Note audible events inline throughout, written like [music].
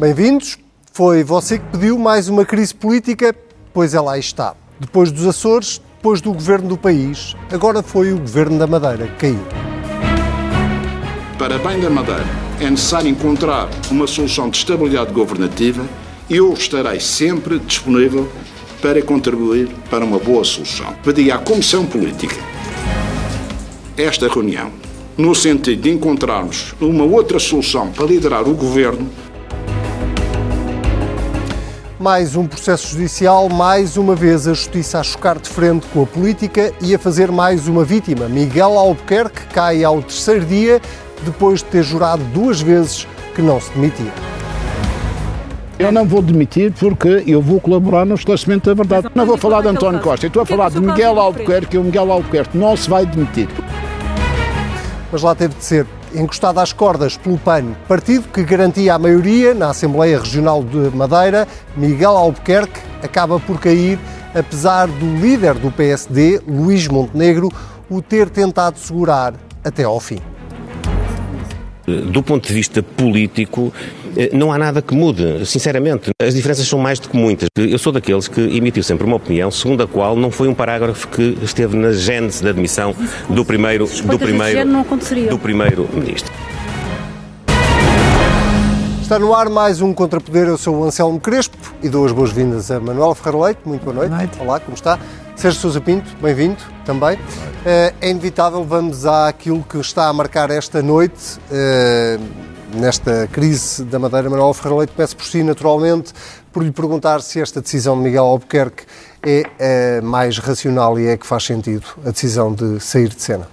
Bem-vindos. Foi você que pediu mais uma crise política, pois ela aí está. Depois dos Açores, depois do governo do país, agora foi o governo da Madeira que caiu. Para bem da Madeira, é necessário encontrar uma solução de estabilidade governativa e eu estarei sempre disponível para contribuir para uma boa solução. Pedi à Comissão Política esta reunião no sentido de encontrarmos uma outra solução para liderar o governo mais um processo judicial, mais uma vez a justiça a chocar de frente com a política e a fazer mais uma vítima. Miguel Albuquerque cai ao terceiro dia depois de ter jurado duas vezes que não se demitia. Eu não vou demitir porque eu vou colaborar no esclarecimento da verdade. Não vou falar de António Costa, estou a falar de Miguel Albuquerque e o Miguel Albuquerque não se vai demitir. Mas lá teve de ser encostado às cordas pelo PAN, partido que garantia a maioria na Assembleia Regional de Madeira, Miguel Albuquerque acaba por cair, apesar do líder do PSD, Luís Montenegro, o ter tentado segurar até ao fim. Do ponto de vista político, não há nada que mude, sinceramente. As diferenças são mais do que muitas. Eu sou daqueles que emitiu sempre uma opinião, segundo a qual não foi um parágrafo que esteve na gênese da admissão do primeiro, do primeiro, do primeiro ministro. Está no ar mais um Contrapoder. Eu sou o Anselmo Crespo e dou as boas-vindas a Manuel Ferreira Leite. Muito boa noite. boa noite. Olá, como está? Sérgio Sousa Pinto, bem-vindo também. Eh, é inevitável, vamos àquilo que está a marcar esta noite, eh, nesta crise da Madeira. Manuel Ferreira Leite, começo por si, naturalmente, por lhe perguntar se esta decisão de Miguel Albuquerque é eh, mais racional e é que faz sentido a decisão de sair de cena.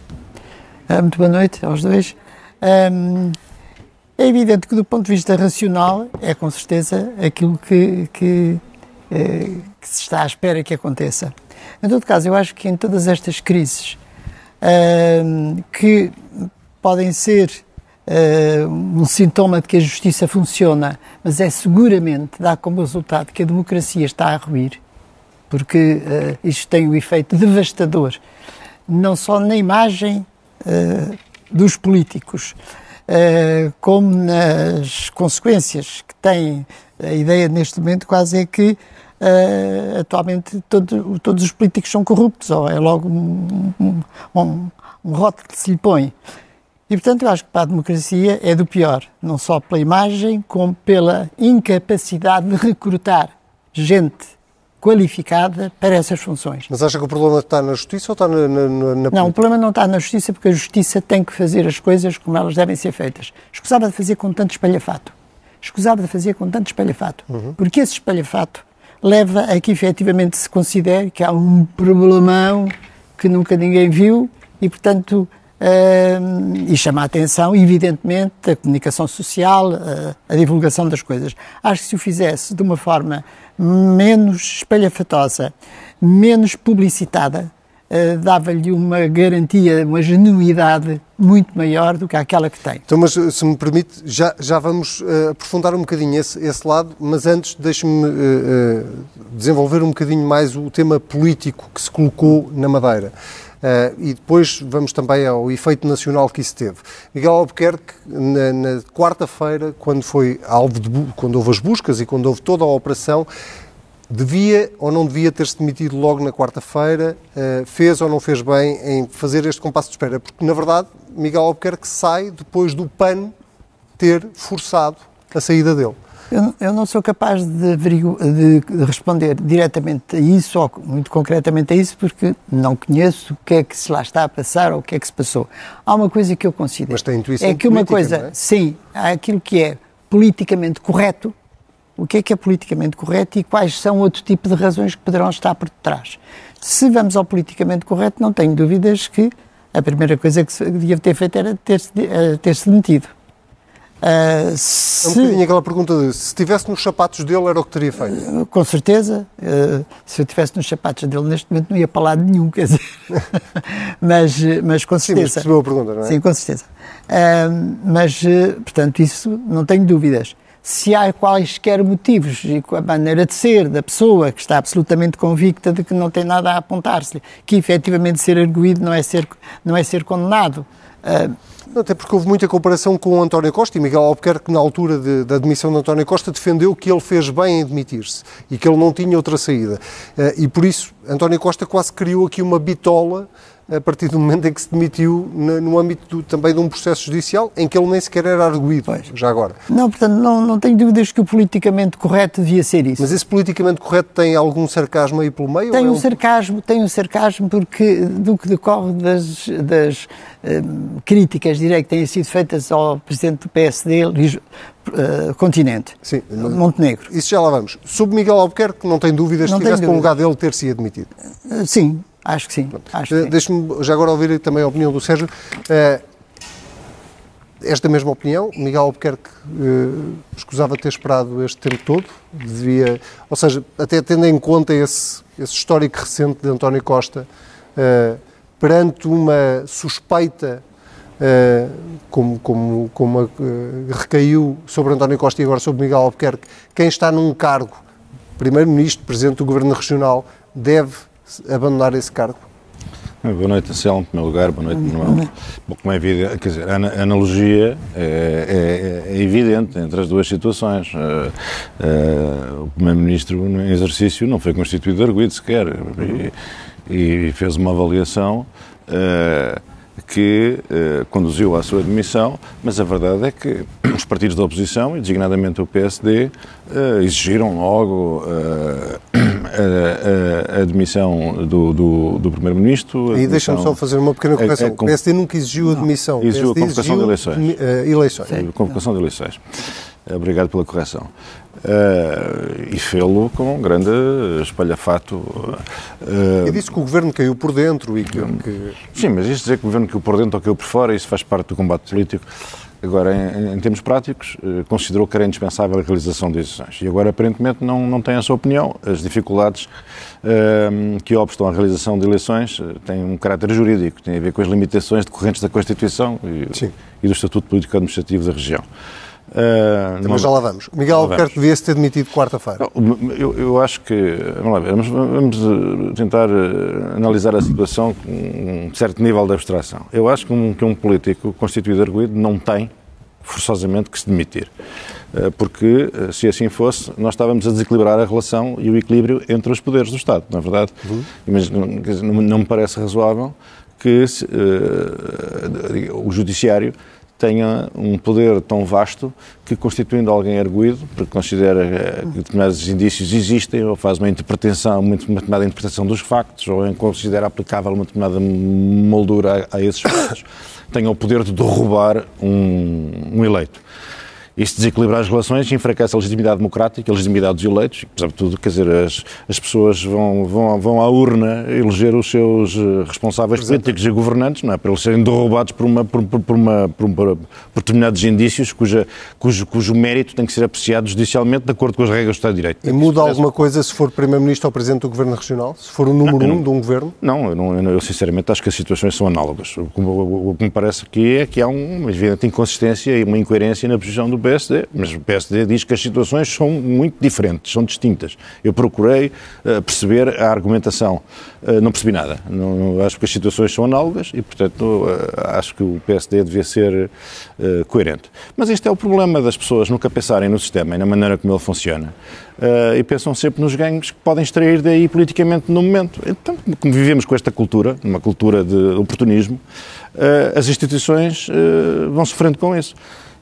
Ah, muito boa noite aos dois. é evidente que, do ponto de vista racional, é com certeza aquilo que, que, que se está à espera que aconteça. Em todo caso, eu acho que em todas estas crises que podem ser uh, um sintoma de que a justiça funciona, mas é seguramente dá como resultado que a democracia está a ruir, porque uh, isto tem um efeito devastador, não só na imagem dos políticos, como nas consequências que tem a ideia neste momento quase é que uh, atualmente todo, todos os políticos são corruptos, ou é logo um, um, um, um rótulo que se lhe põe. E, portanto, eu acho que para a democracia é do pior, não só pela imagem, como pela incapacidade de recrutar gente qualificada para essas funções. Mas acha que o problema está na justiça ou está na, na, na Não, política? o problema não está na justiça porque a justiça tem que fazer as coisas como elas devem ser feitas. Escusava de fazer com tanto espalhafato. Escusava de fazer com tanto espalhafato. Uhum. Porque esse espalhafato leva a que efetivamente se considere que há um problemão que nunca ninguém viu e, portanto, e chama a atenção, evidentemente, a comunicação social, a divulgação das coisas. Acho que se o fizesse de uma forma menos espalhafatosa, menos publicitada, uh, dava-lhe uma garantia, uma genuidade muito maior do que aquela que tem. Então, mas se me permite, já, já vamos uh, aprofundar um bocadinho esse, esse lado, mas antes deixe-me desenvolver um bocadinho mais o tema político que se colocou na Madeira. Uh, e depois vamos também ao efeito nacional que isso teve. Miguel Albuquerque, na, na quarta-feira, quando foi alvo de, quando houve as buscas e quando houve toda a operação, devia ou não devia ter-se demitido logo na quarta-feira, uh, fez ou não fez bem em fazer este compasso de espera, porque na verdade Miguel Albuquerque sai depois do PAN ter forçado a saída dele. Eu, eu não sou capaz de, de, de, responder diretamente a isso, ou muito concretamente a isso, porque não conheço o que é que se lá está a passar ou o que é que se passou. Há uma coisa que eu considero. Mas tem intuição É que uma política, coisa, é? sim, há aquilo que é politicamente correto o que é que é politicamente correto e quais são outro tipo de razões que poderão estar por detrás. Se vamos ao politicamente correto, não tenho dúvidas que a primeira coisa que se devia ter feito era ter-se eh, ter -se demitido. Uh, se... É um bocadinho aquela pergunta de se estivesse nos sapatos dele era o que teria feito? Uh, com certeza. Uh, se eu estivesse nos sapatos dele neste momento não ia para lado nenhum, quer dizer. [laughs] mas, mas com certeza. Sim, mas percebeu a pergunta, não é? Sim, com certeza. mas, portanto, isso não tenho dúvidas. se há quaisquer motivos e com a maneira de ser da pessoa que está absolutamente convicta de que não tem nada a apontar-se, que efetivamente ser arguído não é ser, não é ser condenado. Até porque houve muita comparação com o António Costa e Miguel Albuquerque, na altura de, da admissão de António Costa, defendeu que ele fez bem em demitir-se e que ele não tinha outra saída. Eh, e por isso, António Costa quase criou aqui uma bitola a partir do momento em que se demitiu no âmbito do, também de um processo judicial em que ele nem sequer era arguído, pois. já agora. Não, portanto, não, não tenho dúvidas que o politicamente correto devia ser isso. Mas esse politicamente correto tem algum sarcasmo aí pelo meio? Tem é um, sarcasmo, tem um sarcasmo porque do que decorre das, das um, críticas, direi, que têm sido feitas ao Presidente do PSD, Uh, continente, Sim, Montenegro. Isso já lá vamos. Sobre Miguel Albuquerque, não tem dúvidas não se estivesse para o lugar dele ter sido admitido? Uh, sim, Acho que sim. Eh, deixe-me já agora ouvir também a opinião do Sérgio. Uh, esta mesma opinião, Miguel Albuquerque uh, escusava ter esperado este tempo todo, devia, ou seja, até tendo em conta esse, esse histórico recente de António Costa, uh, perante uma suspeita uh, como, como, como uh, recaiu sobre António Costa e agora sobre Miguel Albuquerque, quem está num cargo, Primeiro-Ministro, Presidente do Governo Regional, deve abandonar esse cargo? Boa noite, Anselmo, em primeiro lugar, boa noite, Manuel. Bom, como é evidente, quer dizer, a analogia é, é, é evidente entre as duas situações. Uh, uh, o Primeiro-Ministro, no exercício, não foi constituído arguido sequer e, e fez uma avaliação. Uh, que eh, conduziu à sua admissão, mas a verdade é que [clears throat] os partidos da oposição, e designadamente o PSD, eh, exigiram logo eh, [clears throat] a, a, a, admissão do, do, do Primeiro-Ministro. E deixa-me só fazer uma pequena correção. É, é, o PSD nunca exigiu a admissão. Exigiu a convocação exigiu de eleições. Uh, eleições. Sim. Convocação de eleições. Obrigado pela correção. Uh, e fê-lo com um grande espalhafato. Uh, e disse que o governo caiu por dentro e que, que, Sim, mas isto dizer que o governo caiu por dentro ou caiu por fora, isso faz parte do combate político. Agora, em, em termos práticos, uh, considerou que era indispensável a realização de eleições. E agora, aparentemente, não, não tem a sua opinião. As dificuldades que obstam à realização de eleições têm um caráter jurídico, têm a ver com as limitações decorrentes da Constituição e, e do Estatuto Político Administrativo da região. Uh, Mas já lá vamos. Miguel Albuquerque devia-se ter demitido quarta-feira. Eu, eu, acho que. Vamos lá ver, vamos, vamos eh, tentar eh, analisar a situação com um certo nível de abstração. Eu acho que um, que um político constituído arguído não tem forçosamente que se demitir. Porque, se assim fosse, nós estávamos a desequilibrar a relação e o equilíbrio entre os poderes do Estado, não é verdade? Uhum. Mas não, não, me parece razoável que uh, o Judiciário tenha um poder tão vasto que, constituindo alguém arguído, porque considera eh, que determinados indícios existem, ou faz uma interpretação, uma determinada interpretação dos factos, ou considera aplicável uma determinada moldura a, a esses factos, [coughs] tenha o poder de derrubar um, um eleito. Isto desequilibra as relações, enfraquece a legitimidade democrática, a legitimidade dos eleitos, e, apesar de tudo, quer dizer, as, as pessoas vão, vão, vão à urna eleger os seus eh, responsáveis políticos e governantes, não é? Para eles serem derrubados por, uma, por, por, uma, por, por, determinados indícios cuja, cujo, cujo mérito tem que ser apreciado judicialmente de acordo com as regras do Estado de Direito. E muda alguma coisa se for Primeiro-Ministro ou Presidente do Governo Regional? Se for o número não, um de um governo? Não eu, não, eu, sinceramente acho que as situações são análogas. O que me parece aqui é que há uma evidente inconsistência e uma incoerência na posição do PSD, mas o PSD diz que as situações são muito diferentes, são distintas. Eu procurei uh, perceber a argumentação, uh, não percebi nada. Não, não, acho que as situações são análogas e, portanto, uh, acho que o PSD devia ser coerente. Mas este é o problema das pessoas nunca pensarem no sistema e na maneira como ele funciona. e pensam sempre nos ganhos que podem extrair daí politicamente no momento. Então, como vivemos com esta cultura, uma cultura de oportunismo, as instituições vão sofrendo com isso.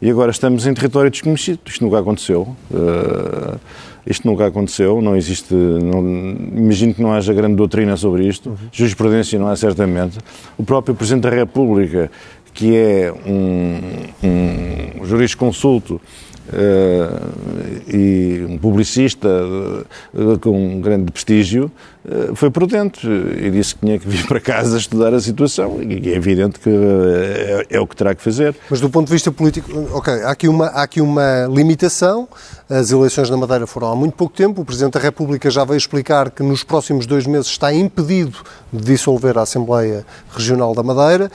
E agora estamos em território desconhecido. Isto nunca aconteceu. Uh, isto nunca aconteceu. Não existe. Não, imagino que não haja grande doutrina sobre isto. Uhum. Jurisprudência não há certamente. O próprio Presidente da República, que é um, um jurisconsulto e um publicista uh, com um grande prestígio uh, foi prudente e disse que tinha que vir para casa estudar a situação e é evidente que é, é, o que terá que fazer. Mas do ponto de vista político, ok, há aqui uma, há aqui uma limitação, as eleições na Madeira foram há muito pouco tempo, o Presidente da República já veio explicar que nos próximos dois meses está impedido de dissolver a Assembleia Regional da Madeira,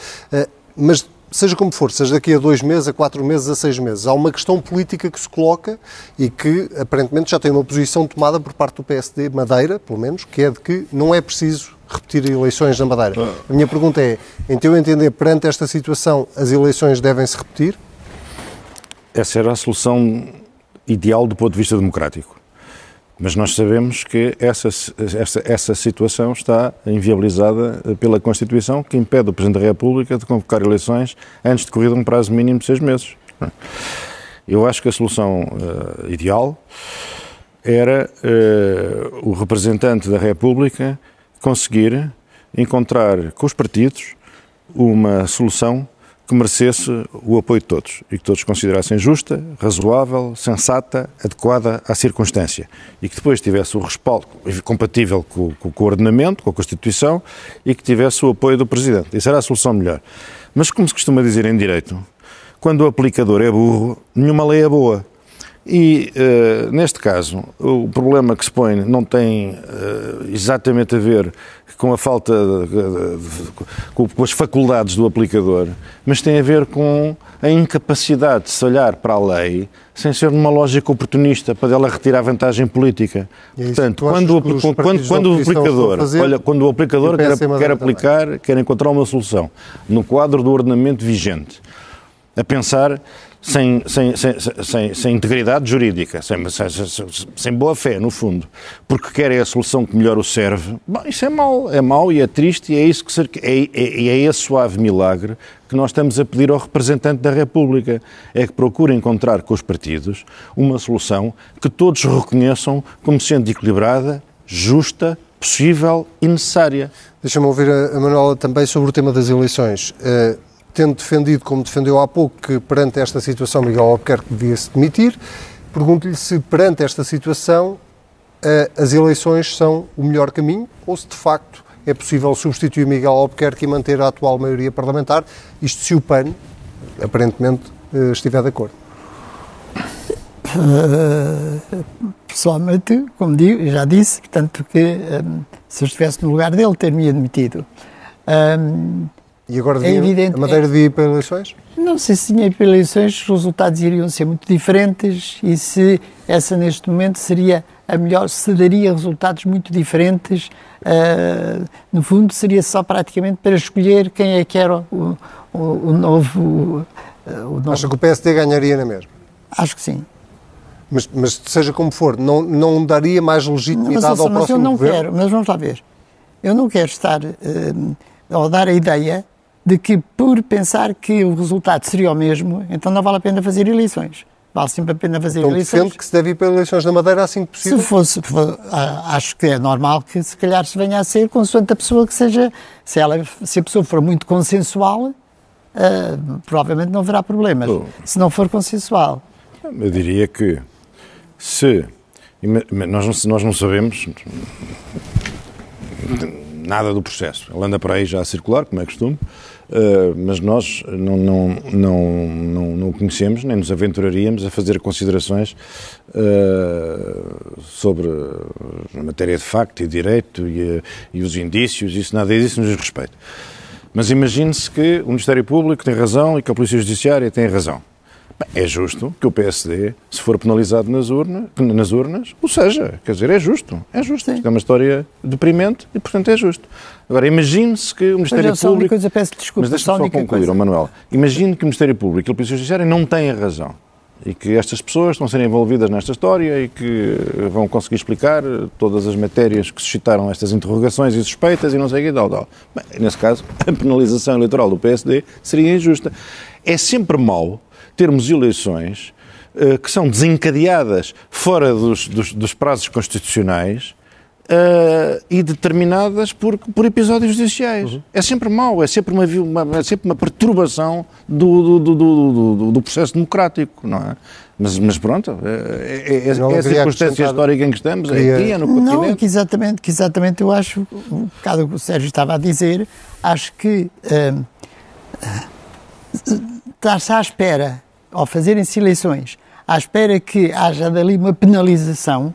mas seja como for, seja daqui a dois meses, a quatro meses, a seis meses, há uma questão política que se coloca e que aparentemente já tem uma posição tomada por parte do PSD Madeira, pelo menos, que é de que não é preciso repetir eleições na Madeira. A minha pergunta é, em teu entender, perante esta situação, as eleições devem-se repetir? Essa era a solução ideal do ponto de vista democrático. Mas nós sabemos que essa, essa, essa situação está inviabilizada pela Constituição, que impede o Presidente da República de convocar eleições antes de corrido um prazo mínimo de seis meses. Eu acho que a solução uh, ideal era uh, o representante da República conseguir encontrar com os partidos uma solução que merecesse o apoio de todos e que todos considerassem justa, razoável, sensata, adequada à circunstância e que depois tivesse o respaldo compatível com, com, com o ordenamento, com a Constituição e que tivesse o apoio do Presidente. Isso era a solução melhor. Mas, como se costuma dizer em direito, quando o aplicador é burro, nenhuma lei é boa. E, uh, neste caso, o problema que se põe não tem uh, exatamente a ver com a falta, de, de, de, com as faculdades do aplicador, mas tem a ver com a incapacidade de se olhar para a lei sem ser numa lógica oportunista para dela retirar vantagem política. É Portanto, quando, o, quando, quando o aplicador, fazer, olha, quando o aplicador quer, quer aplicar, também. quer encontrar uma solução no quadro do ordenamento vigente, a pensar sem, sem, sem, sem, integridade jurídica, sem, sem, boa fé, no fundo, porque querem a solução que melhor o serve, bom, isso é mau, é mau e é triste e é, isso que é, é, é esse suave milagre que nós estamos a pedir ao representante da República, é que procure encontrar com os partidos uma solução que todos reconheçam como sendo equilibrada, justa, possível e necessária. Deixa-me ouvir a Manuela também sobre o tema das eleições. Uh tendo defendido, como defendeu há pouco, que perante esta situação Miguel Albuquerque devia-se demitir, pergunto-lhe se perante esta situação eh, as eleições são o melhor caminho ou se de facto é possível substituir Miguel Albuquerque e manter a atual maioria parlamentar, isto se o PAN, aparentemente, eh, estiver de acordo. Uh, pessoalmente, como digo, já disse, portanto, que se eu estivesse no lugar dele, ter-me admitido. Um, e agora é evidente, a Madeira é, devia ir para eleições? Não sei se tinha ir para eleições, os resultados iriam ser muito diferentes e se essa neste momento seria a melhor, se daria resultados muito diferentes. Uh, no fundo, seria só praticamente para escolher quem é que era o, o, o novo. Uh, o novo... Acha que o PSD ganharia na mesma? Acho que sim. Mas, mas seja como for, não, não daria mais legitimidade mas, ao mas próximo eu não governo? quero, mas vamos lá ver. Eu não quero estar uh, ou dar a ideia de que por pensar que o resultado seria o mesmo, então não vale a pena fazer eleições. Vale sempre a pena fazer então, eleições. defende que se deve ir para eleições na Madeira assim que possível? Se fosse, acho que é normal que se calhar se venha a ser consoante a pessoa que seja, se, ela, se a pessoa for muito consensual, uh, provavelmente não haverá problemas. Oh. Se não for consensual. Eu diria que se nós não, nós não sabemos nada do processo. Ele anda para aí já a circular, como é costume, uh, mas nós não, não, não, não, não conhecemos, nem nos aventuraríamos a fazer considerações uh, sobre a matéria de facto e direito e, e os indícios, isso nada disso nos diz respeito. Mas imagine-se que o Ministério Público tem razão e que a Polícia Judiciária tem razão. É justo que o PSD, se for penalizado nas urnas, nas urnas, o seja. Quer dizer, é justo. É justo. Isto é uma história deprimente e, portanto, é justo. Agora, imagine-se que o Ministério Público... Público... Coisa, peço desculpa, mas deixa-me só, só concluir, coisa. Manuel. Imagine que o Ministério Público e a Polícia Judiciária não têm razão e que estas pessoas estão a ser envolvidas nesta história e que vão conseguir explicar todas as matérias que suscitaram estas interrogações e suspeitas e não sei o que tal, tal. Bem, nesse caso, [laughs] a penalização eleitoral do PSD seria injusta. É sempre mau termos eleições uh, que são desencadeadas fora dos, dos, dos prazos constitucionais uh, e determinadas por, por episódios judiciais. Uhum. É sempre mau, é sempre uma, uma, é sempre uma perturbação do, do, do, do, processo democrático, não é? Mas, mas pronto, é, é, é, é a circunstância histórica em que estamos, é aqui, é no continente. Não, que exatamente, que exatamente eu acho, um bocado o que o Sérgio estava a dizer, acho que uh, está-se à espera ao fazerem-se eleições, à espera que haja dali uma penalização,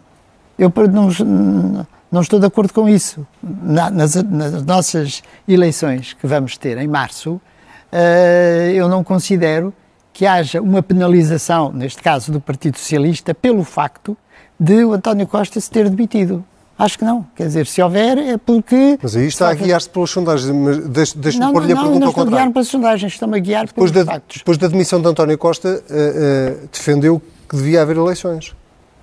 eu não, não estou de acordo com isso. nas, nas, nossas eleições que vamos ter em março, uh, eu não considero que haja uma penalização, neste caso do Partido Socialista, pelo facto de o António Costa se ter demitido. Acho que não. Quer dizer, se houver é porque... Mas aí está a guiar-se pelas sondagens. Mas deixe-me pôr-lhe a pergunta não, ao contrário. Não, estou a guiar pelas sondagens, estou-me a guiar depois pelos da, factos. Depois da demissão de António Costa, uh, uh, defendeu que devia haver eleições.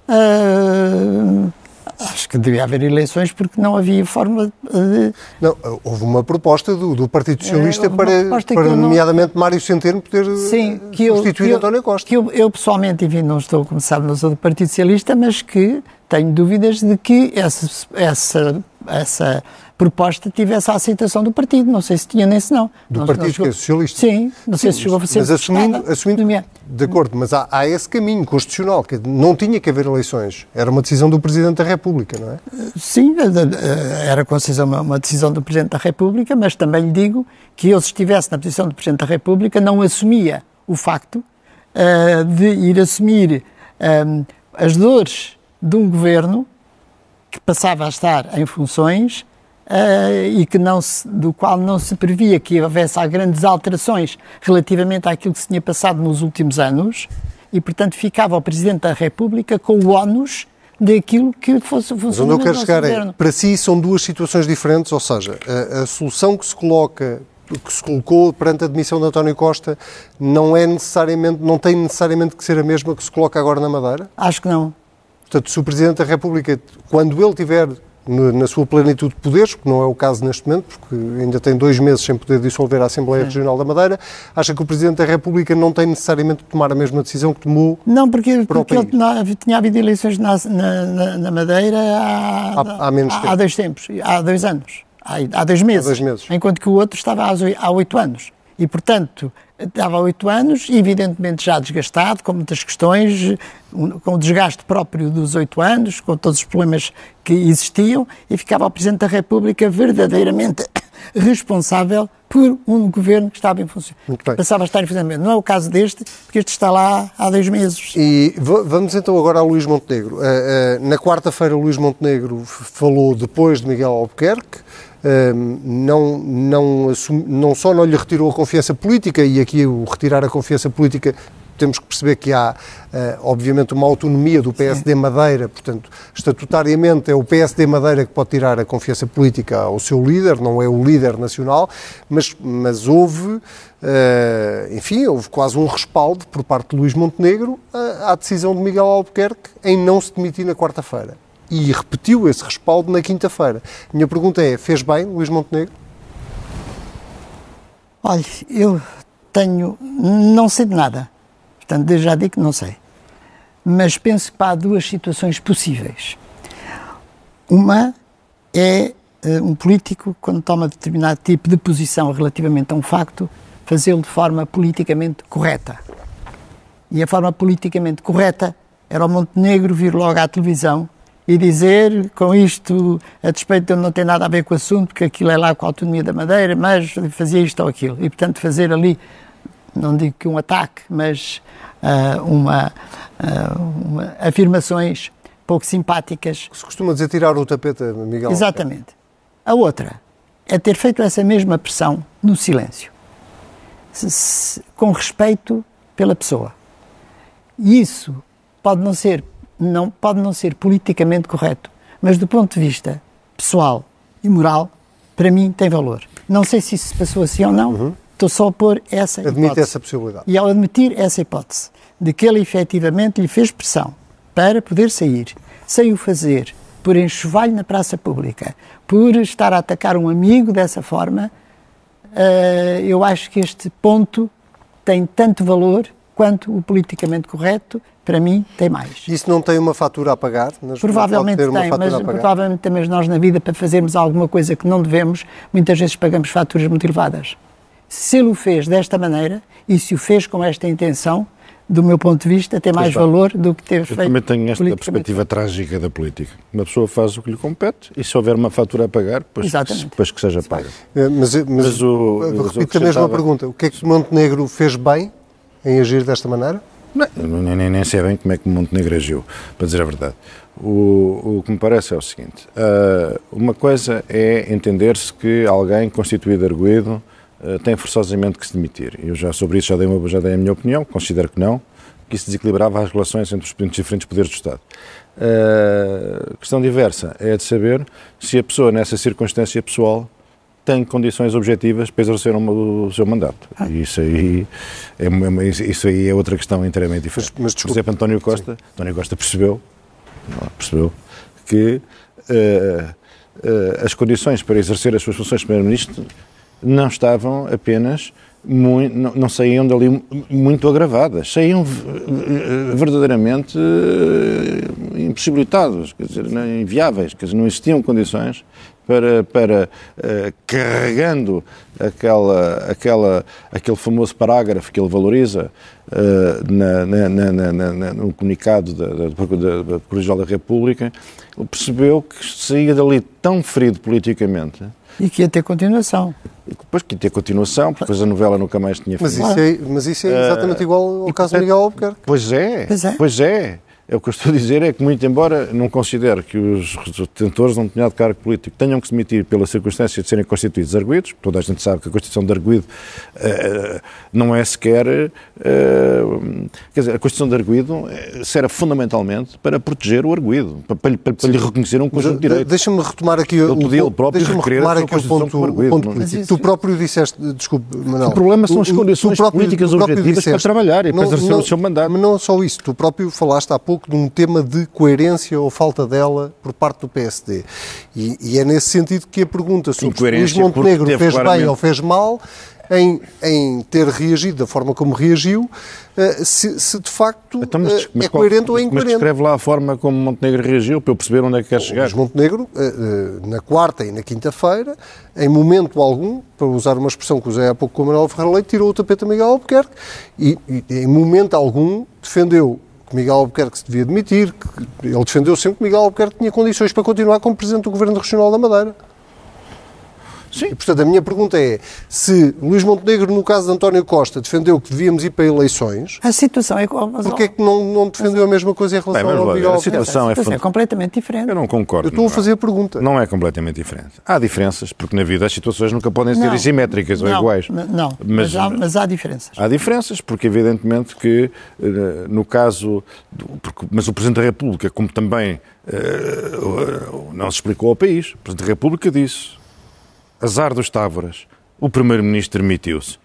Uh, acho que devia haver eleições porque não havia forma de... Não, houve uma proposta do, do Partido Socialista para, para nomeadamente, não... Mário Centeno poder Sim, que substituir eu, que António Costa. Que eu, eu, pessoalmente, enfim, não estou, como sabe, não sou do Partido Socialista, mas que tenho dúvidas de que essa, essa, essa proposta tivesse a aceitação do partido. Não sei se tinha nem se não. Do não, Partido não chegou... é Socialista? Sim, não sei se chegou a ser Mas assumindo, assumindo de acordo, mas há, há, esse caminho constitucional, que não tinha que haver eleições. Era uma decisão do Presidente da República, não é? Sim, era uma, uma decisão do Presidente da República, mas também lhe digo que eu, se estivesse na posição do Presidente da República, não assumia o facto uh, de ir assumir um, as dores de um governo que passava a estar em funções uh, e que não se, do qual não se previa que houvesse grandes alterações relativamente àquilo que se tinha passado nos últimos anos e, portanto, ficava o Presidente da República com o ónus daquilo que fosse o funcionamento Mas onde eu quero chegar é, para si são duas situações diferentes, ou seja, a, a solução que se coloca que se colocou perante a demissão de António Costa não é necessariamente, não tem necessariamente que ser a mesma que se coloca agora na Madeira? Acho que não. Portanto, se o Presidente da República, quando ele tiver na sua plenitude de poderes, que não é o caso neste momento, porque ainda tem dois meses sem poder dissolver a Assembleia Regional da Madeira, acha que o Presidente da República não tem necessariamente de tomar a mesma decisão que tomou Não, porque, porque ele tinha, tinha havido eleições na, na, na Madeira há, há, há, menos há, há dois tempos, há dois anos, há, há dois meses, há dois meses, enquanto que o outro estava há oito anos. E, portanto, estava há oito anos, evidentemente já desgastado, com muitas questões, com o desgaste próprio dos oito anos, com todos os problemas que existiam, e ficava o Presidente da República verdadeiramente [coughs] responsável por um governo que estava em funcionamento. Passava a estar em funcionamento. Não é o caso deste, porque este está lá há dois meses. E vamos então agora a Luís Montenegro. Na quarta-feira, Luís Montenegro falou depois de Miguel Albuquerque não, não, não só não lhe retirou a confiança política, e aqui o retirar a confiança política temos que perceber que há, uh, obviamente, uma autonomia do PSD. Madeira, portanto, estatutariamente é o PSD Madeira que pode tirar a confiança política ao seu líder, não é o líder nacional, mas, mas houve, uh, enfim, houve quase um respaldo por parte de Luís Montenegro à, à decisão de Miguel Albuquerque em não se demitir na quarta-feira e repetiu esse respaldo na quinta-feira. Minha pergunta é: fez bem Luís Montenegro? Olha, eu tenho. não sei de nada. Portanto, já digo que não sei. Mas penso que há duas situações possíveis. Uma é uh, um político, quando toma determinado tipo de posição relativamente a um facto, fazê-lo de forma politicamente correta. E a forma politicamente correta era o Montenegro vir logo à televisão e dizer com isto, a despeito de não ter nada a ver com o assunto, porque aquilo é lá com a autonomia da Madeira, mas fazia isto ou aquilo. E, portanto, fazer ali, não digo que um ataque, mas uh, uma, uh, uma, afirmações pouco simpáticas. Se costuma dizer tirar o tapete, Miguel. Exatamente. A outra é ter feito essa mesma pressão no silêncio, se, se, com respeito pela pessoa. E isso pode não ser não, pode não ser politicamente correto, mas do ponto de vista pessoal e moral, para mim tem valor. Não sei se isso se passou assim ou não, uhum. estou só a pôr essa Admite hipótese. essa possibilidade. E ao admitir essa hipótese, de que ele efetivamente lhe fez pressão para poder sair, sem o fazer, por enxovalho na praça pública, por estar a atacar um amigo dessa forma, uh, eu acho que este ponto tem tanto valor quanto o politicamente correto para mim, tem mais. Isso não tem uma fatura a pagar? Provavelmente tem, mas provavelmente também nós na vida, para fazermos alguma coisa que não devemos, muitas vezes pagamos faturas muito elevadas. Se ele o fez desta maneira e se o fez com esta intenção, do meu ponto de vista, tem mais valor do que ter Eu feito. Eu também tenho esta perspectiva trágica da política. Uma pessoa faz o que lhe compete e se houver uma fatura a pagar, depois, depois que seja paga. É, mas, mas, mas o, repito a mesma pergunta. O que é que Montenegro fez bem em agir desta maneira? Não, nem, nem sei bem como é que Montenegro agiu, para dizer a verdade. O, o que me parece é o seguinte: uh, uma coisa é entender-se que alguém constituído arguído uh, tem forçosamente que se demitir. Eu já sobre isso já dei, uma, já dei a minha opinião, considero que não, que isso desequilibrava as relações entre os diferentes poderes do Estado. A uh, questão diversa é de saber se a pessoa, nessa circunstância pessoal, tem condições objetivas para exercer um, o seu mandato. Ah. Isso aí, é, isso aí é outra questão inteiramente diferente. Mas, mas Por exemplo, António Costa, António Costa percebeu, percebeu que uh, uh, as condições para exercer as suas funções de Primeiro-Ministro não estavam apenas muito, não, não, saíam dali muito agravadas, saíam verdadeiramente uh, impossibilitados, quer dizer, inviáveis, quer dizer, não existiam condições para, para uh, carregando aquela, aquela, aquele famoso parágrafo que ele valoriza uh, na, na, na, no comunicado da, da, da, da Procuradoria da República, ele percebeu que saía dali tão ferido politicamente e que ia ter continuação. E depois que ia ter continuação, porque depois a novela nunca mais tinha mas isso é, Mas isso é exatamente uh, igual ao caso de Miguel Albuquerque. Pois é, pois é. Pois é. É o que eu estou a dizer é que, muito embora não considere que os detentores de um determinado cargo político tenham que se demitir pela circunstância de serem constituídos arguídos, toda a gente sabe que a Constituição de arguído uh, não é sequer. Uh, quer dizer, a Constituição de arguído será fundamentalmente para proteger o arguído, para, para, para, para lhe reconhecer um conjunto de direitos. Deixa-me retomar aqui ele o, podia ele próprio retomar aqui o ponto, arguido, ponto é? político. Tu próprio disseste, desculpe, Manuel. O problema são as condições próprio, políticas objetivas disseste, para trabalhar e para exercer o seu mandato. Mas não só isso, tu próprio falaste há pouco pouco de um tema de coerência ou falta dela por parte do PSD. E, e é nesse sentido que a pergunta sobre Luís Montenegro fez claramente... bem ou fez mal em, em, ter reagido da forma como reagiu, eh, se, se de facto então, mas, eh, mas é qual, coerente ou é incoerente. Mas descreve lá a forma como Montenegro reagiu, para eu perceber onde é que quer chegar. Mas Montenegro, eh, na quarta e na quinta-feira, em momento algum, para usar uma expressão que usei há pouco com o Manuel Ferreira Leite, tirou o tapete a Miguel Albuquerque e, e em momento algum defendeu que Miguel Albuquerque se devia demitir, que ele defendeu sempre que Miguel Albuquerque tinha condições para continuar como Presidente do Governo Regional da Madeira. Sim. E, portanto, a minha pergunta é, se Luís Montenegro, no caso de António Costa, defendeu que devíamos ir para eleições... A situação é igual, mas... Porquê é que não, não defendeu a mesma coisa em relação Bem, ao Miguel A situação é, é completamente diferente. Eu não concordo. Eu estou a fazer a pergunta. Não é completamente diferente. Há diferenças, porque na vida as situações nunca podem ser simétricas ou iguais. Não, mas, mas, há, mas há diferenças. Há diferenças, porque evidentemente que eh, no caso... Porque, mas o Presidente da República, como também uh, não se explicou ao país, o Presidente da República disse azar dos Távoras, o Primeiro-Ministro demitiu-se.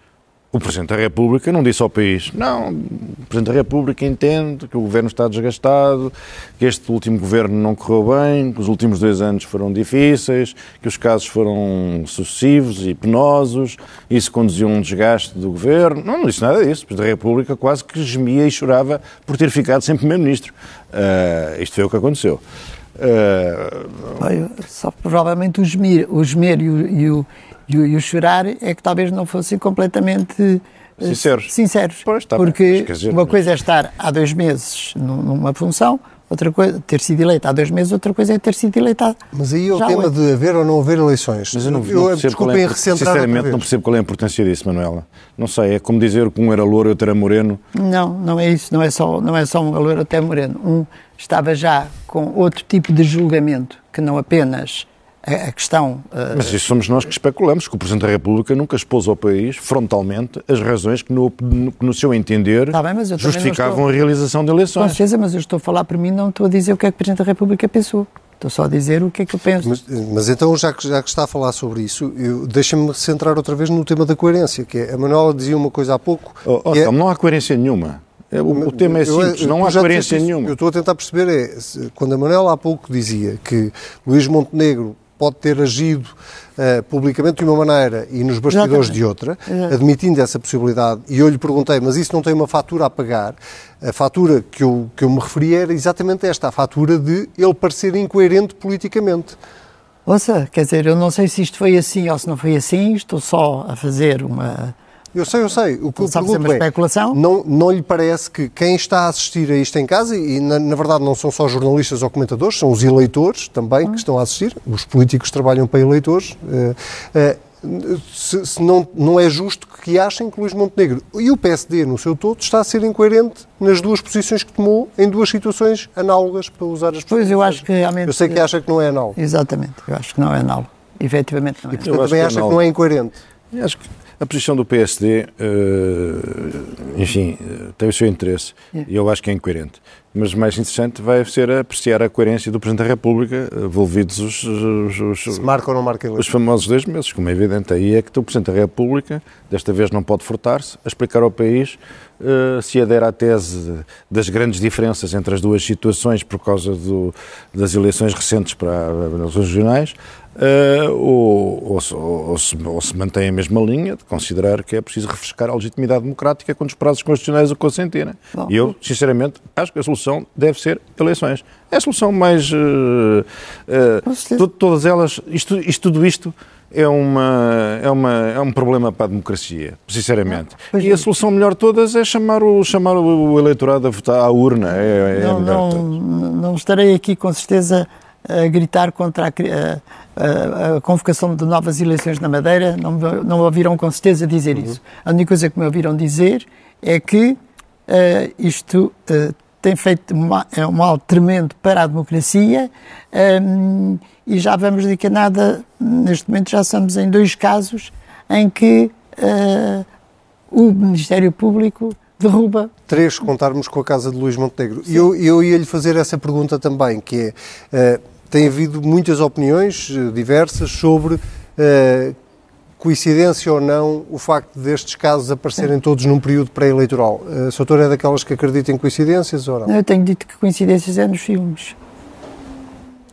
O Presidente da República não disse ao país, não, o Presidente da República entende que o governo está desgastado, que este último governo não correu bem, que os últimos dois anos foram difíceis, que os casos foram sucessivos e penosos, isso conduziu a um desgaste do governo. Não, não disse nada disso. O Presidente da República quase que gemia e chorava por ter ficado sem Primeiro-Ministro. Uh, isto foi o que aconteceu. Uh... Só provavelmente o gemer, o gemer e, o, e, o, e, o, chorar é que talvez não fossem completamente eh, sinceros. sinceros pois, tá porque bem, dizer, uma mas... coisa é estar há dois meses numa função, outra coisa, ter sido eleito há dois meses, outra coisa é ter sido eleitado. Mas aí é o tema de haver ou não haver eleições. Mas eu não, eu, não percebo é, Sinceramente, não percebo qual é a importância disso, Manuela. Não sei, é como dizer que um era louro e outro era moreno. Não, não é isso, não é só, não é só um louro até moreno. Um estava já com outro tipo de julgamento, que não apenas a questão. Uh... Mas isso somos nós que especulamos, que o Presidente da República nunca expôs ao país, frontalmente, as razões que, no, no, no seu entender, tá bem, justificavam estou... a realização de eleições. Com certeza, mas eu estou a falar por mim, não estou a dizer o que é que o Presidente da República pensou. Estou só a dizer o que é que eu penso. Mas, mas então, já que, já que está a falar sobre isso, deixa-me centrar outra vez no tema da coerência, que é, a Manuela dizia uma coisa há pouco... Oh, oh, é... Não há coerência nenhuma. É, o, o tema é simples, eu, não há coerência nenhuma. Eu estou a tentar perceber, é, quando a Manuela há pouco dizia que Luís Montenegro pode ter agido uh, publicamente de uma maneira e nos bastidores de outra, admitindo essa possibilidade, e eu lhe perguntei, mas isso não tem uma fatura a pagar? A fatura que eu, que eu me referi era exatamente esta, a fatura de ele parecer incoerente politicamente. Ouça, quer dizer, eu não sei se isto foi assim ou se não foi assim, estou só a fazer uma eu sei, eu sei. O que eu pergunto uma é, especulação? Não, não lhe parece que quem está a assistir a isto em casa, e na, na verdade não são só jornalistas ou comentadores, são os eleitores também que hum. estão a assistir, os políticos trabalham para eleitores, uh, uh, se, se, não, não é justo que achem que Luís Montenegro e o PSD no seu todo está a ser incoerente nas duas posições que tomou em duas situações análogas, para usar as Pois eu acho que realmente... Eu sei que acha que não é análogo. Exatamente, eu acho que não é análogo. Efetivamente não é. E portanto também acha que não é incoerente. Acho que A posição do PSD, uh, enfim, tem o seu interesse e eu acho que é incoerente. Mas mais interessante vai ser apreciar a coerência do Presidente da República, envolvidos os, os, os, Se marca ou não marca os famosos dois meses, como é evidente. Aí é que o Presidente da República, desta vez não pode furtar-se, a explicar ao país uh, se adere à tese das grandes diferenças entre as duas situações por causa do, das eleições recentes para as regionais, uh, ou, ou, ou, se, ou, se, mantém a mesma linha de considerar que é preciso refrescar a legitimidade democrática quando os prazos constitucionais o consentirem. E eu, sinceramente, acho que a solução deve ser eleições. É a solução mais. Uh, uh, todas elas, isto, isto, tudo isto é, uma, é, uma, é um problema para a democracia, sinceramente. Ah, e a solução melhor de todas é chamar o, chamar o eleitorado a votar à urna. É, é não, não, não, estarei aqui com certeza a gritar contra a, a, a, convocação de novas eleições na Madeira, não, não ouviram com certeza dizer uhum. isso. A única coisa que me ouviram dizer é que uh, isto uh, tem feito é um mal tremendo para a democracia um, e já vamos de nada, neste momento já estamos em dois casos em que uh, o Ministério Público derruba. Três, contarmos com a casa de Luís Montenegro. E eu, eu ia-lhe fazer essa pergunta também, que é, uh, tem havido muitas opiniões uh, diversas sobre uh, coincidência ou não o facto destes casos aparecerem todos num período pré-eleitoral. A sua é daquelas que acredita em coincidências ou não? Eu tenho dito que coincidências é nos filmes.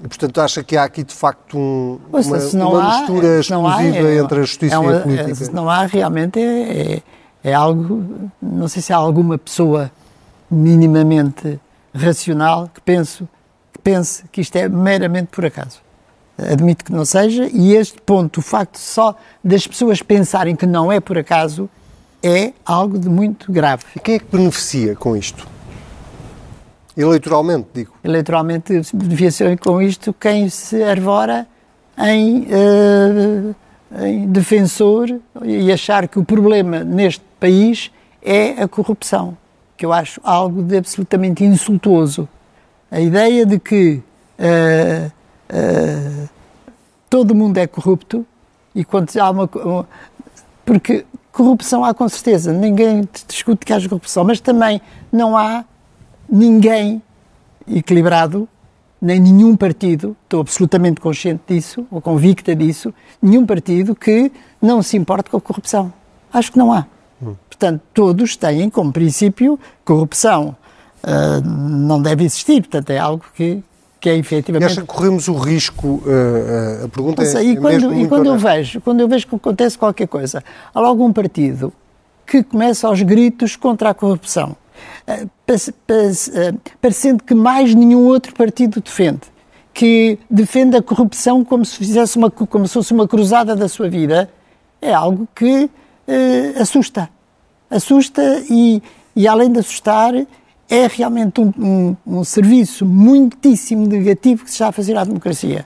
E, portanto, acha que há aqui, de facto, um, uma, uma há, mistura exclusiva é, entre a justiça é uma, e a política? Se não há, realmente é, é é algo, não sei se há alguma pessoa minimamente racional que, penso, que pense que isto é meramente por acaso. Admito que não seja, e este ponto, o facto só das pessoas pensarem que não é por acaso, é algo de muito grave. E quem é que beneficia com isto? Eleitoralmente, digo. Eleitoralmente beneficia com isto quem se arvora em uh, em defensor e achar que o problema neste país é a corrupção, que eu acho algo de absolutamente insultuoso. A ideia de que uh, uh, todo mundo é corrupto e quando há uma. Porque corrupção há com certeza, ninguém discute que haja corrupção, mas também não há ninguém equilibrado nem nenhum partido, estou absolutamente consciente disso, ou convicta disso, nenhum partido que não se importe com a corrupção. Acho que não há. Hum. Portanto, todos têm como princípio corrupção. Uh, não deve existir, portanto, é algo que, que é efetivamente. E acha que corremos o risco? Uh, a pergunta é, e quando, é e quando eu vejo, quando eu vejo que acontece qualquer coisa, há algum partido que começa aos gritos contra a corrupção parecendo que mais nenhum outro partido defende, que defende a corrupção como se fizesse uma, como se fosse uma cruzada da sua vida, é algo que eh, assusta. Assusta e, e, além de assustar, é realmente um, um, um serviço muitíssimo negativo que se está a fazer à democracia.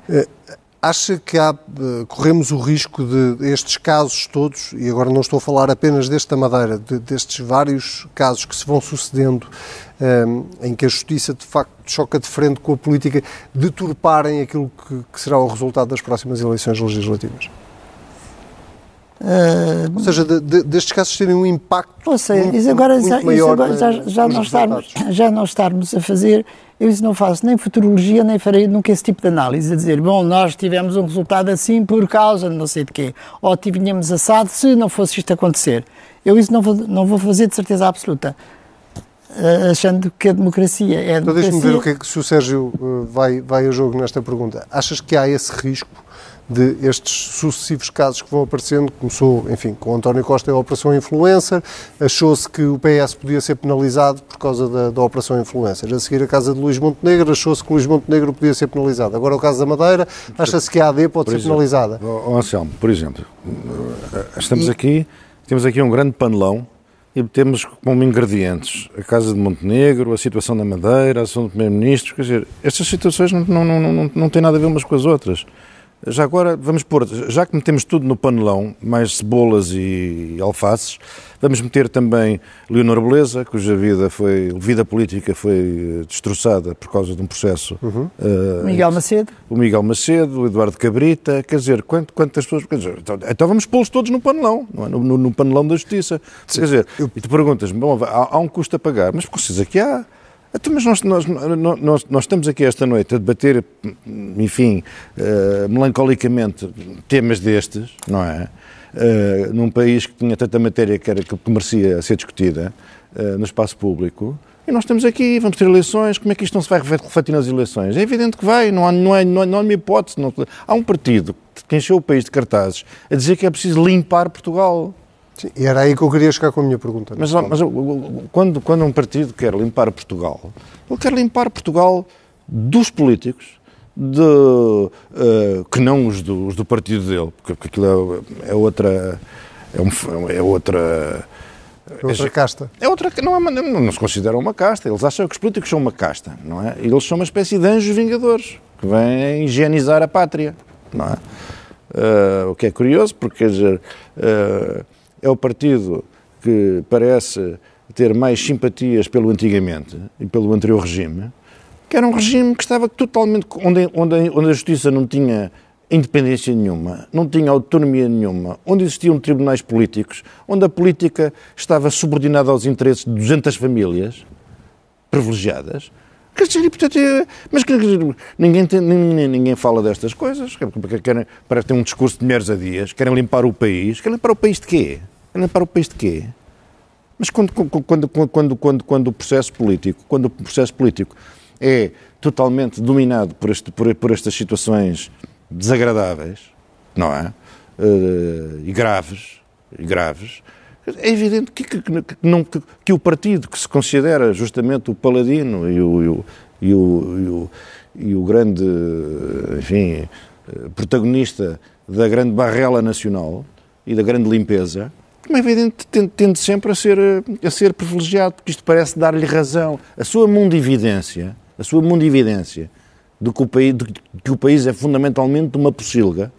Acha que há, eh, corremos o risco de estes casos todos, e agora não estou a falar apenas desta Madeira, de, destes vários casos que se vão sucedendo, um, ehm, em que a justiça de facto choca de frente com a política, deturparem aquilo que, que será o resultado das próximas eleições legislativas? Uh, Ou seja, de, de, destes casos terem um impacto sei, muito, isso agora, muito isso maior agora, já, já, não estarmos, já não estarmos a fazer, eu isso não faço nem futurologia, nem farei nunca esse tipo de análise, a dizer, bom, nós tivemos um resultado assim por causa de não sei de quê, ou tínhamos assado se não fosse isto acontecer. Eu isso não vou, não vou fazer de certeza absoluta eh, achando que a democracia é a democracia. Então deixa-me ver o que é que se o Sérgio eh, vai, vai a jogo nesta pergunta. Achas que há esse risco de estes sucessivos casos que vão aparecendo. Começou, enfim, com António Costa e a Operação Influencer, achou-se que o PS podia ser penalizado por causa da, da Operação Influencer. A seguir, a casa de Luís Montenegro, achou-se que Luís Montenegro podia ser penalizado. Agora, o caso da Madeira, acha-se que a AD pode por ser exemplo, penalizada. Oh, Anselmo, por exemplo, estamos e... aqui, temos aqui um grande panelão e temos como ingredientes a Casa de Montenegro, a situação da Madeira, a ação do Primeiro-Ministro, quer dizer, estas situações não, não, não, não, não têm nada a ver umas com as outras. Já agora, vamos pôr, já que metemos tudo no panelão, mais cebolas e alfaces, vamos meter também Leonor Beleza, cuja vida foi, vida política foi destroçada por causa de um processo. Uhum. Uh, Miguel Macedo. O Miguel Macedo, o Eduardo Cabrita, quer dizer, quanto, quantas pessoas. Dizer, então, então, vamos pô-los todos no panelão, é? no, no, no, panelão da justiça. Sim. Quer dizer, eu... e tu perguntas, bom, há, há um custo a pagar, mas precisa que há. Então, mas nós, nós, nós, nós, estamos aqui esta noite a debater, enfim, uh, melancolicamente, temas destes, não é? Uh, num país que tinha tanta matéria que, era, que merecia ser discutida uh, no espaço público. E nós estamos aqui, vamos ter eleições, como é que isto não se vai refletir nas eleições? É evidente que vai, não há, não há, não há, não há hipótese. Não, há um partido que encheu o país de cartazes a dizer que é preciso limpar Portugal. Sim, e era aí que eu queria chegar com a minha pergunta. Mas, mas quando, quando um partido quer limpar Portugal, ele quer limpar Portugal dos políticos, de, uh, que não os do, os do, partido dele, porque aquilo é, é outra. É, um, é outra. É outra é, casta. É outra, não, é, não, não se considera uma casta. Eles acham que os políticos são uma casta, não é? Eles são uma espécie de anjos vingadores que vêm higienizar a pátria, não é? Uh, o que é curioso, porque, quer dizer, uh, é o partido que parece ter mais simpatias pelo antigamente e pelo anterior regime, que era um regime que estava totalmente. onde, onde, onde a justiça não tinha independência nenhuma, não tinha autonomia nenhuma, onde existiam tribunais políticos, onde a política estava subordinada aos interesses de 200 famílias privilegiadas. É, mas ninguém, tem, ninguém, fala destas coisas. Querem, parece ter um discurso de mulheres a dias, querem limpar o país. Querem limpar o país de quê? Querem limpar o país de quê? Mas quando, quando, quando, quando, quando o processo político, quando o processo político é totalmente dominado por, este, por, por estas situações desagradáveis, não é? Uh, e graves, e graves, é evidente que, que, que, não, que, o partido que se considera justamente o paladino e o, e o, e o, e o, grande, enfim, protagonista da grande barrela nacional e da grande limpeza, como é evidente, tende, tende sempre a ser, a ser privilegiado, porque isto parece dar-lhe razão. A sua mundividência, a sua mundividência de que o país, de que o país é fundamentalmente uma pocilga,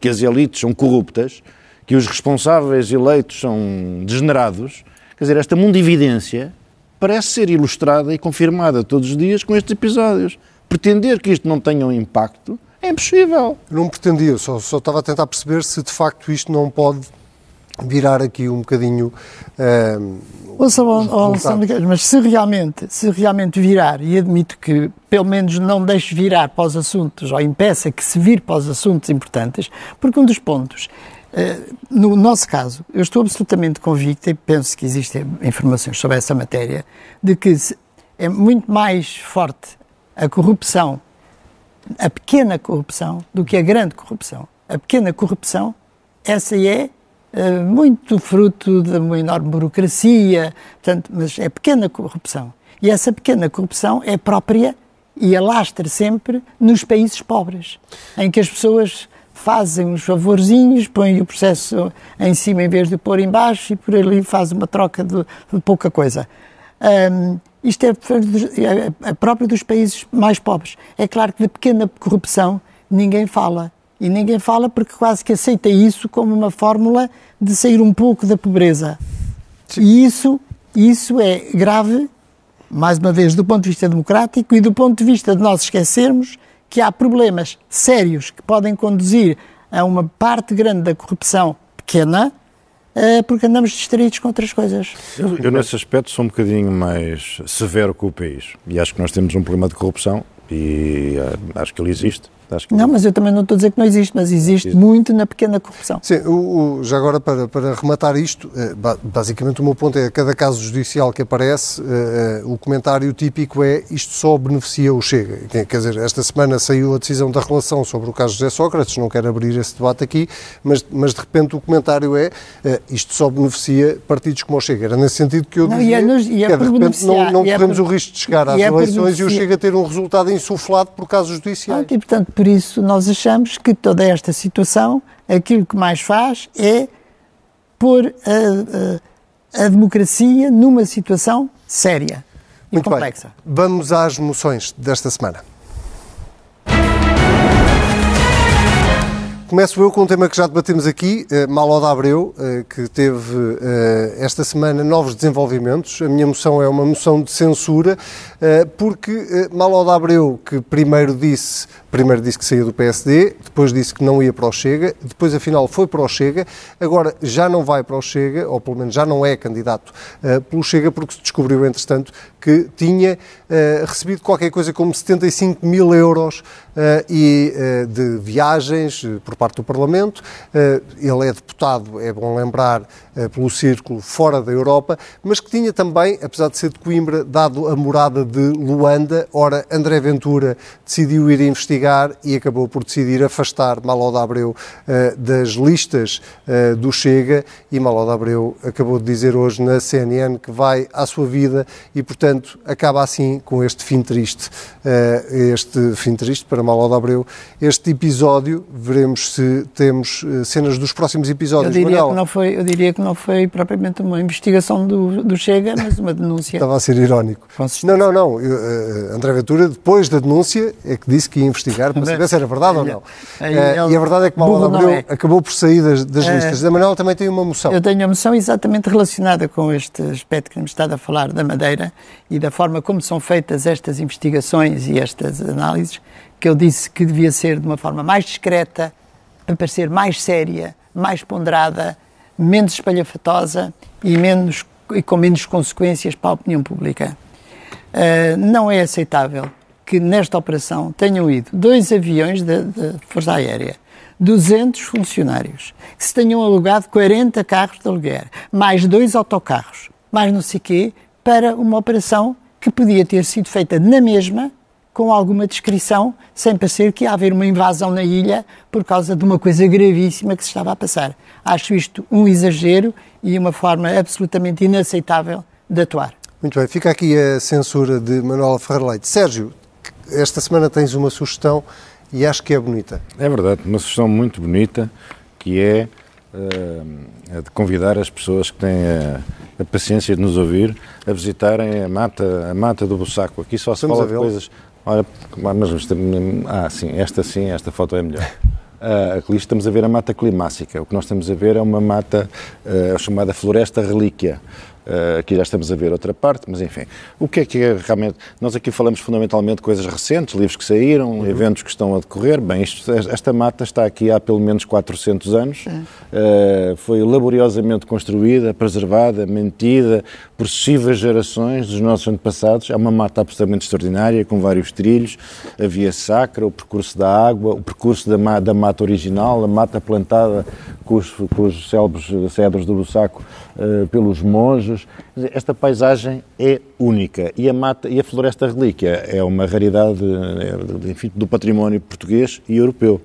que as elites são corruptas, que os responsáveis eleitos são degenerados. Quer dizer, esta mundividência parece ser ilustrada e confirmada todos os dias com estes episódios. Pretender que isto não tenha um impacto é impossível. Não pretendia, só, só estava a tentar perceber se de facto isto não pode virar aqui um bocadinho. Uh, Ouça, oh, mas se realmente, se realmente virar, e admito que pelo menos não deixe virar para os assuntos, ou impeça que se vire para os assuntos importantes, porque um dos pontos, no nosso caso, eu estou absolutamente convicto, e penso que existem informações sobre essa matéria, de que é muito mais forte a corrupção, a pequena corrupção, do que a grande corrupção. A pequena corrupção, essa é eh, muito fruto de uma enorme burocracia, portanto, mas é pequena corrupção. E essa pequena corrupção é própria e alastra sempre nos países pobres, em que as pessoas fazem uns favorzinhos, põem o processo em cima em vez de pôr em baixo e por ali faz uma troca de, de pouca coisa. Um, isto é, é, é próprio dos países mais pobres. É claro que de pequena corrupção ninguém fala. E ninguém fala porque quase que aceita isso como uma fórmula de sair um pouco da pobreza. Sim. E isso, isso é grave, mais uma vez, do ponto de vista democrático e do ponto de vista de nós esquecermos que há problemas sérios que podem conduzir a uma parte grande da corrupção pequena, eh, porque andamos distraídos com outras coisas. Eu, eu, nesse aspecto, sou um bocadinho mais severo com o país. E acho que nós temos um problema de corrupção e uh, acho que ele existe. Não, mas eu também não estou a dizer que não existe, mas existe, existe. muito na pequena corrupção. Sim, o, o, já agora para, para rematar isto, eh, basicamente o meu ponto é cada caso judicial que aparece, uh, uh, o comentário típico é isto só beneficia o Chega. Quer dizer, esta semana saiu a decisão da relação sobre o caso de José Sócrates, não quero abrir esse debate aqui, mas, mas de repente o comentário é isto só beneficia partidos como o Chega. Era nesse sentido que eu não, dizia, e é, nos, e é que é, de repente não, não corremos é por, o risco de chegar às é eleições e o Chega ter um resultado insuflado por casos judiciais. e, portanto, por isso nós achamos que toda esta situação, aquilo que mais faz é pôr a, a, a democracia numa situação séria e Muito complexa. Bem. Vamos às moções desta semana. Começo eu com um tema que já debatemos aqui, uh, Malo da Abreu, uh, que teve uh, esta semana novos desenvolvimentos. A minha moção é uma moção de censura, porque uh, Malo da Abreu, que primeiro disse, primeiro disse que saía do PSD, depois disse que não ia para o Chega, depois afinal foi para o Chega, agora já não vai para o Chega, ou pelo menos já não é candidato pelo Chega, porque se descobriu, entretanto, que tinha recebido qualquer coisa como 75 mil euros e de viagens por parte do Parlamento. Ele é deputado, é bom lembrar, pelo círculo fora da Europa, mas que tinha também, apesar de ser de Coimbra, dado a morada de Luanda. Ora, André Ventura decidiu ir investigar e acabou por decidir afastar Malo de Abreu eh, das listas do Chega e Malo de Abreu acabou de dizer hoje na CNN que vai à sua vida e, portanto, acaba assim com este fim triste. Este fim triste para Malo de Abreu. Este episódio, veremos se temos eh, cenas dos próximos episódios. Eu diria, que não, foi, eu diria que não foi propriamente uma investigação do, do Chega, mas uma denúncia. [laughs] Estava a ser irónico. Não, não, não. Eu, André Ventura, depois da denúncia, é que disse que ia investigar para saber se era verdade ou não. Uh, e a verdade é que Manuel Abreu é. acabou por sair das, das listas. A Manuel também tem uma moção. Eu tenho uma moção exatamente relacionada com este aspecto que me está a falar da Madeira e da forma como são feitas estas investigações e estas análises, que eu disse que devia ser de uma forma mais discreta, para parecer mais séria, mais ponderada, menos espalhafatosa e, menos, e com menos consequências para a opinião pública. Uh, não é aceitável que nesta operação tenham ido dois aviões da Força Aérea, 200 funcionários, que se tenham alugado 40 carros de aluguer, mais dois autocarros, mais não sei quê, para uma operação que podia ter sido feita na mesma com alguma descrição, sem parecer que ia haver uma invasão na ilha por causa de uma coisa gravíssima que se estava a passar. Acho isto um exagero e uma forma absolutamente inaceitável de atuar. Muito bem, fica aqui a censura de Manuela Ferreira Leite. Sérgio, esta semana tens uma sugestão e acho que é bonita. É verdade, uma sugestão muito bonita que é uh, de convidar as pessoas que têm a, a, paciência de nos ouvir a visitarem a mata, a mata do Bussaco. Aqui só se Estamos fala de coisas Olha, mas ah, sim, esta sim, esta foto é melhor. Uh, aqui estamos a ver a mata climática. O que nós estamos a ver é uma mata uh, chamada floresta relíquia. Uh, aqui já estamos a ver outra parte, mas enfim. O que é que é realmente. Nós aqui falamos fundamentalmente de coisas recentes, livros que saíram, uhum. eventos que estão a decorrer. Bem, isto, esta mata está aqui há pelo menos 400 anos. Uhum. Uh, foi laboriosamente construída, preservada, mantida por sucessivas gerações dos nossos antepassados. É uma mata absolutamente extraordinária, com vários trilhos, a via sacra, o percurso da água, o percurso da, da mata original, a mata plantada com os, com os célebres cedros do Bussaco uh, pelos monges esta paisagem é única e a, mata, e a floresta relíquia é uma raridade é, enfim, do património português e europeu.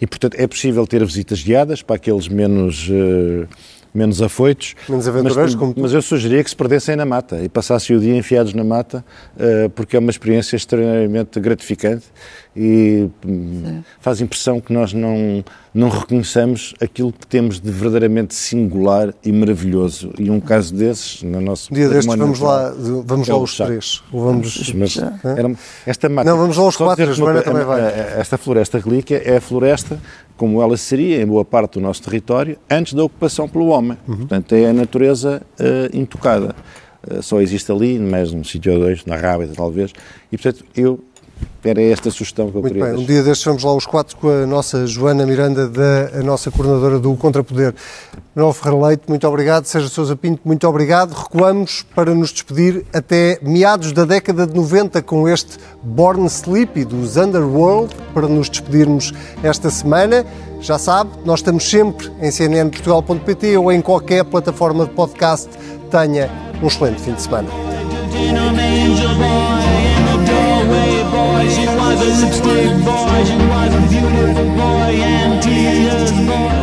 E, portanto, é possível ter visitas guiadas para aqueles menos... Uh, menos afoitos. Menos aventureiros, mas, como Mas eu sugeria que se perdessem na mata e passassem o dia enfiados na mata, uh, porque é uma experiência extremamente gratificante e Sim. faz impressão que nós não, não reconheçamos aquilo que temos de verdadeiramente singular e maravilhoso. E um caso desses, no nosso. Um dia destes, vamos lá, vamos lá os três. Vamos, mas, era, esta mata. Não, vamos lá os quatro, a Joana também vai. Esta floresta relíquia é a floresta como ela seria em boa parte do nosso território antes da ocupação pelo homem. Uhum. Portanto, é a natureza uh, intocada. Uh, só existe ali, mais num sítio ou dois, na Rábida talvez. E, portanto, eu era esta sugestão que eu Muito queria bem, deixar. um dia destes vamos lá os quatro com a nossa Joana Miranda, da, a nossa coordenadora do Contrapoder. Manuel Ferreira Leite, muito obrigado. Sérgio Sousa Pinto, muito obrigado. Recuamos para nos despedir até meados da década de 90 com este Born Sleepy dos Underworld, para nos despedirmos esta semana. Já sabe, nós estamos sempre em cnnportugal.pt ou em qualquer plataforma de podcast. Tenha um excelente fim de semana. A lipstick boy, she was a beautiful boy, and tears boy.